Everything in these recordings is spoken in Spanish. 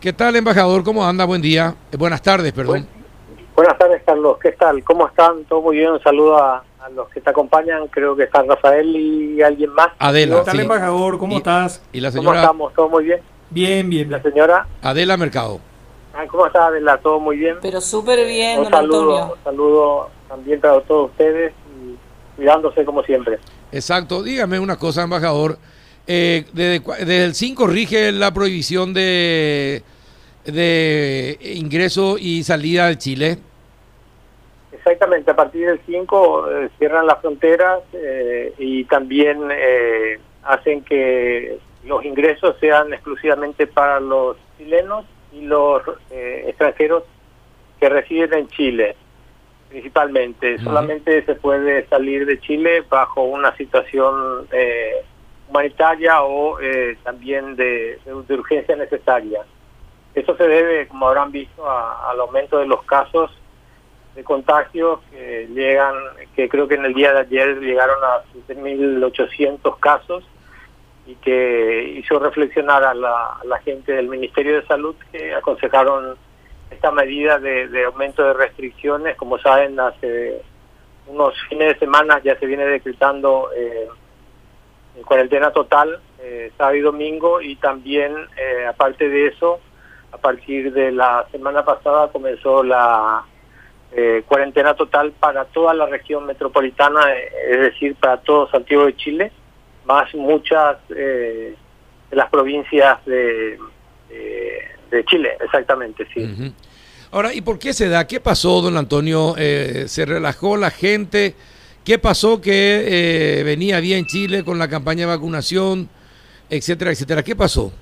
¿Qué tal, embajador? ¿Cómo anda? Buen día. Eh, buenas tardes, perdón. buenas tardes, Carlos. ¿Qué tal? ¿Cómo están? Todo muy bien. Un saludo a, los que te acompañan. Creo que están Rafael y alguien más. Adela. ¿Qué tal, embajador? ¿Cómo estás? ¿Y la señora? ¿Cómo estamos? ¿Todo muy bien? Bien, bien. ¿La señora? Adela Mercado. Ah, ¿Cómo está Adela? ¿Todo muy bien? Pero súper bien, un don saludo, Antonio. Un saludo también para todos ustedes y cuidándose como siempre. Exacto. Dígame una cosa, embajador. Eh, desde, desde el 5 rige la prohibición de, de ingreso y salida de Chile. Exactamente, a partir del 5 eh, cierran las fronteras eh, y también eh, hacen que los ingresos sean exclusivamente para los chilenos y los eh, extranjeros que residen en Chile, principalmente. Solamente se puede salir de Chile bajo una situación eh, humanitaria o eh, también de, urgencia necesaria. Eso se debe, como habrán visto, a- al aumento de los casos de contagios que llegan, que creo que en el día de ayer llegaron a 7.800 casos y que hizo reflexionar a la, a la gente del Ministerio de Salud que aconsejaron esta medida de, de aumento de restricciones. Como saben, hace unos fines de semana ya se viene decretando eh, en cuarentena total, eh, sábado y domingo, y también, eh, aparte de eso, a partir de la semana pasada comenzó la eh, cuarentena total para toda la región metropolitana, es decir, para todo Santiago de Chile, más muchas de las provincias de, de, Chile, exactamente, sí. Ahora, ¿y por qué se da? ¿Qué pasó, don Antonio? ¿Se relajó la gente? ¿Qué pasó que eh, venía bien Chile con la campaña de vacunación, etcétera, etcétera? ¿Qué pasó?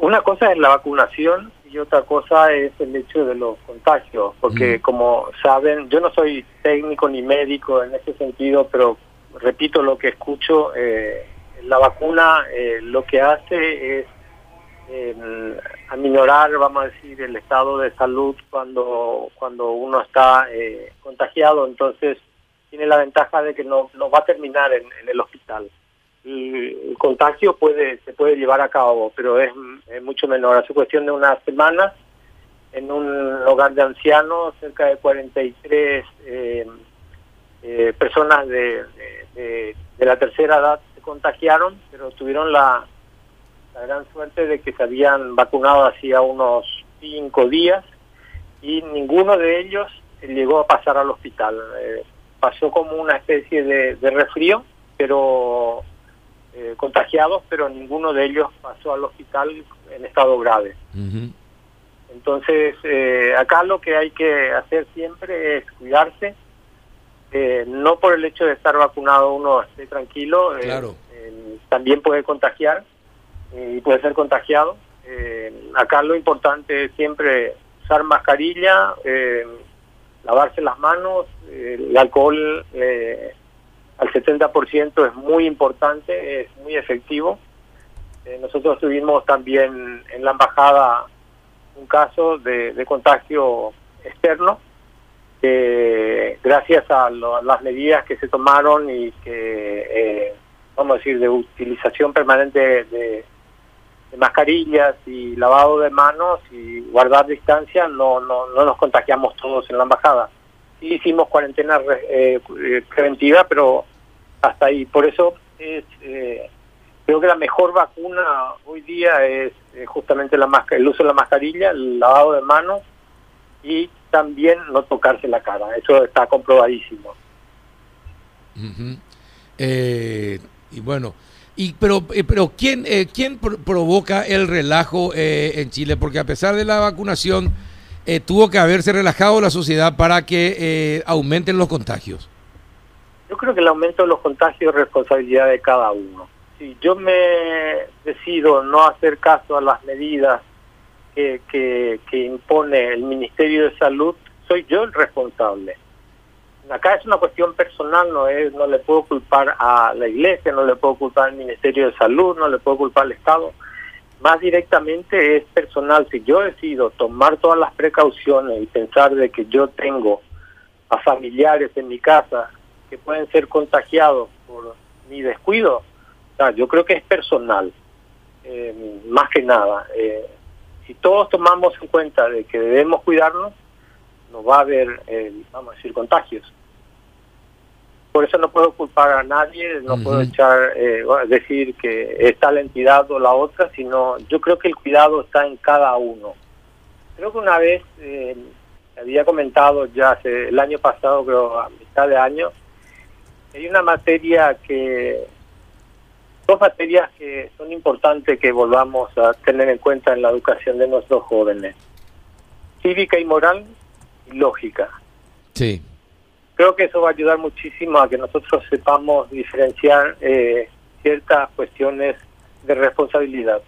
Una cosa es la vacunación y otra cosa es el hecho de los contagios, porque Mm. como saben, yo no soy técnico ni médico en ese sentido, pero repito lo que escucho, eh, la vacuna eh, lo que hace es eh, aminorar, vamos a decir, el estado de salud cuando, cuando uno está eh, contagiado, entonces tiene la ventaja de que no, no va a terminar en, en el hospital el contagio puede se puede llevar a cabo, pero es, es mucho menor. Hace cuestión de unas semanas, en un hogar de ancianos, cerca de 43 eh, eh, personas de, de- de- de la tercera edad se contagiaron, pero tuvieron la, la gran suerte de que se habían vacunado hacía unos cinco días y ninguno de ellos llegó a pasar al hospital. Eh, pasó como una especie de, de resfrío, pero eh, contagiados, pero ninguno de ellos pasó al hospital en estado grave. Ujú. Entonces, eh, acá lo que hay que hacer siempre es cuidarse, eh, no por el hecho de estar vacunado uno esté tranquilo, eh, Claro. eh, también puede contagiar y puede ser contagiado. Eh, acá lo importante es siempre usar mascarilla, eh, lavarse las manos, eh, el alcohol eh, al 70% es muy importante, es muy efectivo. Eh, nosotros tuvimos también en la embajada un caso de, de contagio externo que gracias a lo- las medidas que se tomaron y que, eh, vamos a decir, de utilización permanente de, mascarillas y lavado de manos y guardar distancia, no, no, no nos contagiamos todos en la embajada. Sí hicimos cuarentena re- eh, eh, preventiva, pero hasta ahí. Por eso es, eh, creo que la mejor vacuna hoy día es eh, justamente la masca- el uso de la mascarilla, el lavado de manos y también no tocarse la cara. Eso está comprobadísimo. Eh, y bueno, y pero eh, pero quién eh, quién pro- provoca el relajo eh, en Chile porque a pesar de la vacunación eh, tuvo que haberse relajado la sociedad para que eh, aumenten los contagios. Yo creo que el aumento de los contagios es responsabilidad de cada uno. Si yo me decido no hacer caso a las medidas que, que impone el Ministerio de Salud, soy yo el responsable. Acá es una cuestión personal, no es, no le puedo culpar a la Iglesia, no le puedo culpar al Ministerio de Salud, no le puedo culpar al Estado. Más directamente es personal. Si yo decido tomar todas las precauciones y pensar de que yo tengo a familiares en mi casa que pueden ser contagiados por mi descuido, yo creo que es personal, eh, más que nada. Eh, si todos tomamos en cuenta de que debemos cuidarnos, no va a haber, eh, vamos a decir, contagios. Por eso no puedo culpar a nadie, no puedo echar, eh, decir que está la entidad o la otra, sino yo creo que el cuidado está en cada uno. Creo que una vez, eh, había comentado ya hace el año pasado, creo a mitad de año, hay una materia que, dos materias que son importantes que volvamos a tener en cuenta en la educación de nuestros jóvenes. Cívica y moral lógica. Sí creo que eso va a ayudar muchísimo a que nosotros sepamos diferenciar eh, ciertas cuestiones de responsabilidad.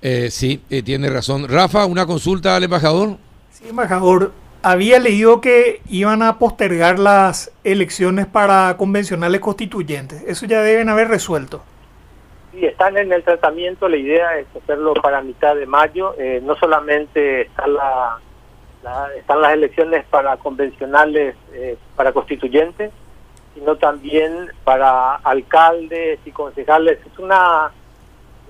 Eh, sí, eh, tiene razón. Rafa, una consulta al embajador. Sí, embajador. Había leído que iban a postergar las elecciones para convencionales constituyentes. Eso ya deben haber resuelto. Sí, están en el tratamiento. La idea es hacerlo para mitad de mayo. no solamente está la están las elecciones para convencionales, eh, para constituyentes, sino también para alcaldes y concejales. Es una,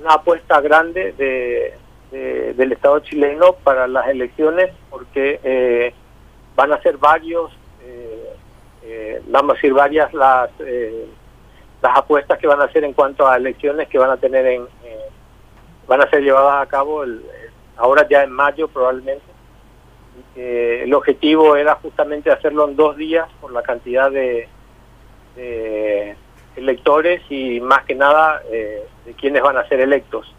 una apuesta grande de, del Estado chileno para las elecciones porque eh, van a ser varios, eh, vamos a decir, varias las, las apuestas que van a hacer en cuanto a elecciones que van a tener en... van a ser llevadas a cabo el, ahora ya en mayo probablemente el objetivo era justamente hacerlo en dos días por la cantidad de, electores y más que nada eh, de quienes van a ser electos.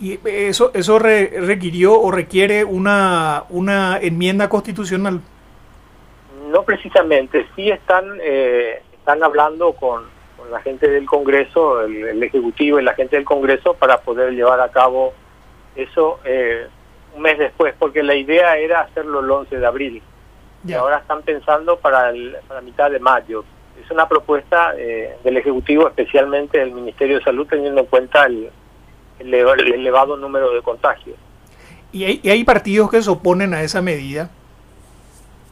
¿Y eso, eso requirió o requiere una, una enmienda constitucional? No precisamente, sí están, eh, están hablando con, la gente del Congreso, el, Ejecutivo y la gente del Congreso para poder llevar a cabo eso. Eh, un mes después, porque la idea era hacerlo el 11 de abril. Y ahora están pensando para, el, para mitad de mayo. Es una propuesta eh, del Ejecutivo, especialmente del Ministerio de Salud, teniendo en cuenta el, elevado número de contagios. ¿Y hay, hay, partidos que se oponen a esa medida?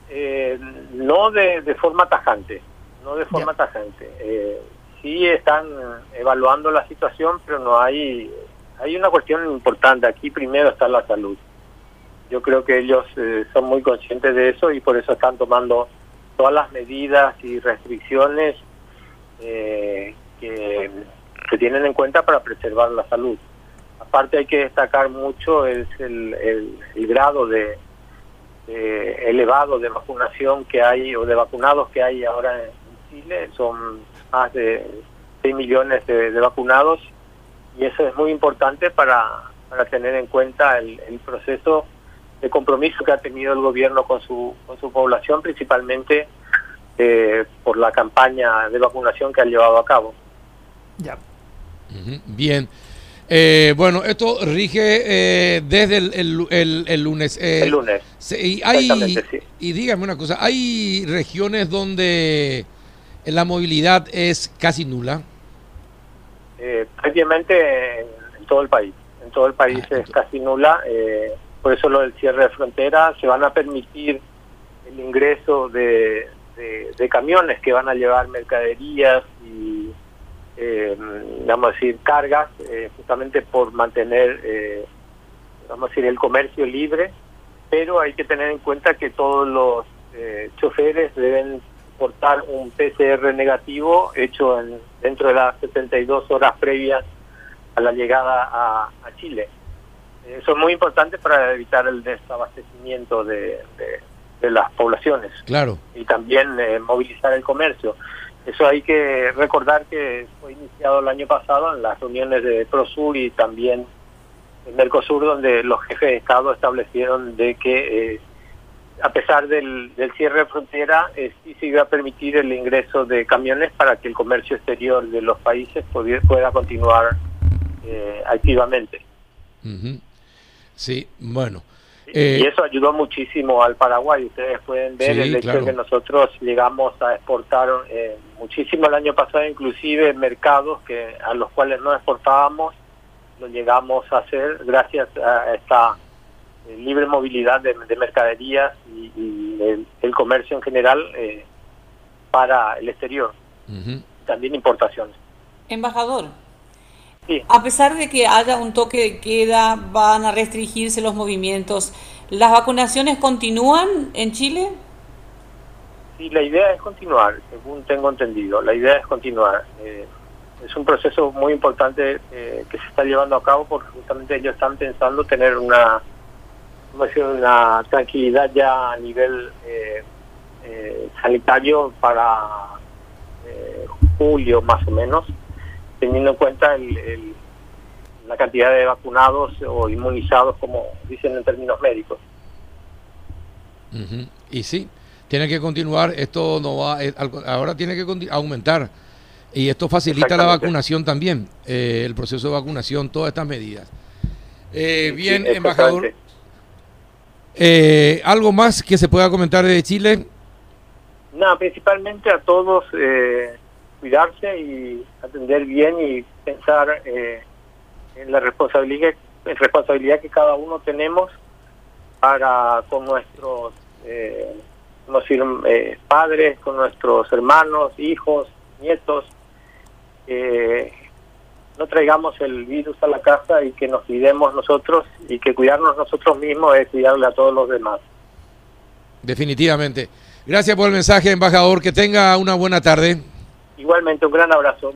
Eh, no de, forma tajante, no de forma tajante. Eh, sí están evaluando la situación, pero no hay hay una cuestión importante. Aquí primero está la salud. Yo creo que ellos eh, son muy conscientes de eso y por eso están tomando todas las medidas y restricciones eh, que se tienen en cuenta para preservar la salud. Aparte hay que destacar mucho es el, el, grado de, elevado de vacunación que hay o de vacunados que hay ahora en Chile. Son más de 6 millones de, vacunados y eso es muy importante para, para tener en cuenta el, el proceso de compromiso que ha tenido el gobierno con su, con su población, principalmente eh, por la campaña de vacunación que ha llevado a cabo. Ya. Bien. Eh, bueno, esto rige eh, desde el, el, el, lunes. el lunes. y, hay, y dígame una cosa, ¿hay regiones donde la movilidad es casi nula? prácticamente en, todo el país. En todo el país ah, es casi nula. Eh, por eso lo del cierre de frontera, se van a permitir el ingreso de, camiones que van a llevar mercaderías y, eh, vamos a decir, cargas, eh, justamente por mantener, eh, vamos a decir, el comercio libre, pero hay que tener en cuenta que todos los choferes deben portar un PCR negativo hecho en, dentro de las 72 horas previas a la llegada a Chile. Eso es muy importante para evitar el desabastecimiento de, las poblaciones. Claro. Y también eh, movilizar el comercio. Eso hay que recordar que fue iniciado el año pasado en las reuniones de Prosur y también en Mercosur, donde los jefes de Estado establecieron de que, eh, a pesar del, cierre de frontera, eh, sí se iba a permitir el ingreso de camiones para que el comercio exterior de los países pueda, continuar activamente. Sí, bueno. y eh, eso ayudó muchísimo al Paraguay. Ustedes pueden ver el hecho de que nosotros llegamos a exportar eh, muchísimo el año pasado, inclusive mercados que a los cuales no exportábamos, lo llegamos a hacer gracias a esta eh, libre movilidad de, mercaderías y, el, comercio en general para el exterior. También importaciones. Embajador, A pesar de que haya un toque de queda, van a restringirse los movimientos, ¿las vacunaciones continúan en Chile? Sí, la idea es continuar, según tengo entendido. La idea es continuar. Eh, es un proceso muy importante eh, que se está llevando a cabo porque justamente ellos están pensando tener una, una tranquilidad ya a nivel eh, sanitario para julio más o menos teniendo en cuenta el, la cantidad de vacunados o inmunizados, como dicen en términos médicos. Y sí, tiene que continuar, esto no va, eh, ahora tiene que aumentar. Y esto facilita la vacunación también, eh, el proceso de vacunación, todas estas medidas. Eh, bien, embajador. ¿Algo más que se pueda comentar de Chile? No, principalmente a todos cuidarse y atender bien y pensar eh, en la responsabilidad, en responsabilidad que cada uno tenemos para con nuestros eh, eh, padres, con nuestros hermanos, hijos, nietos, no traigamos el virus a la casa y que nos cuidemos nosotros y que cuidarnos nosotros mismos es cuidarle a todos los demás. Definitivamente. Gracias por el mensaje, embajador. Que tenga una buena tarde. Igualmente, un gran abrazo.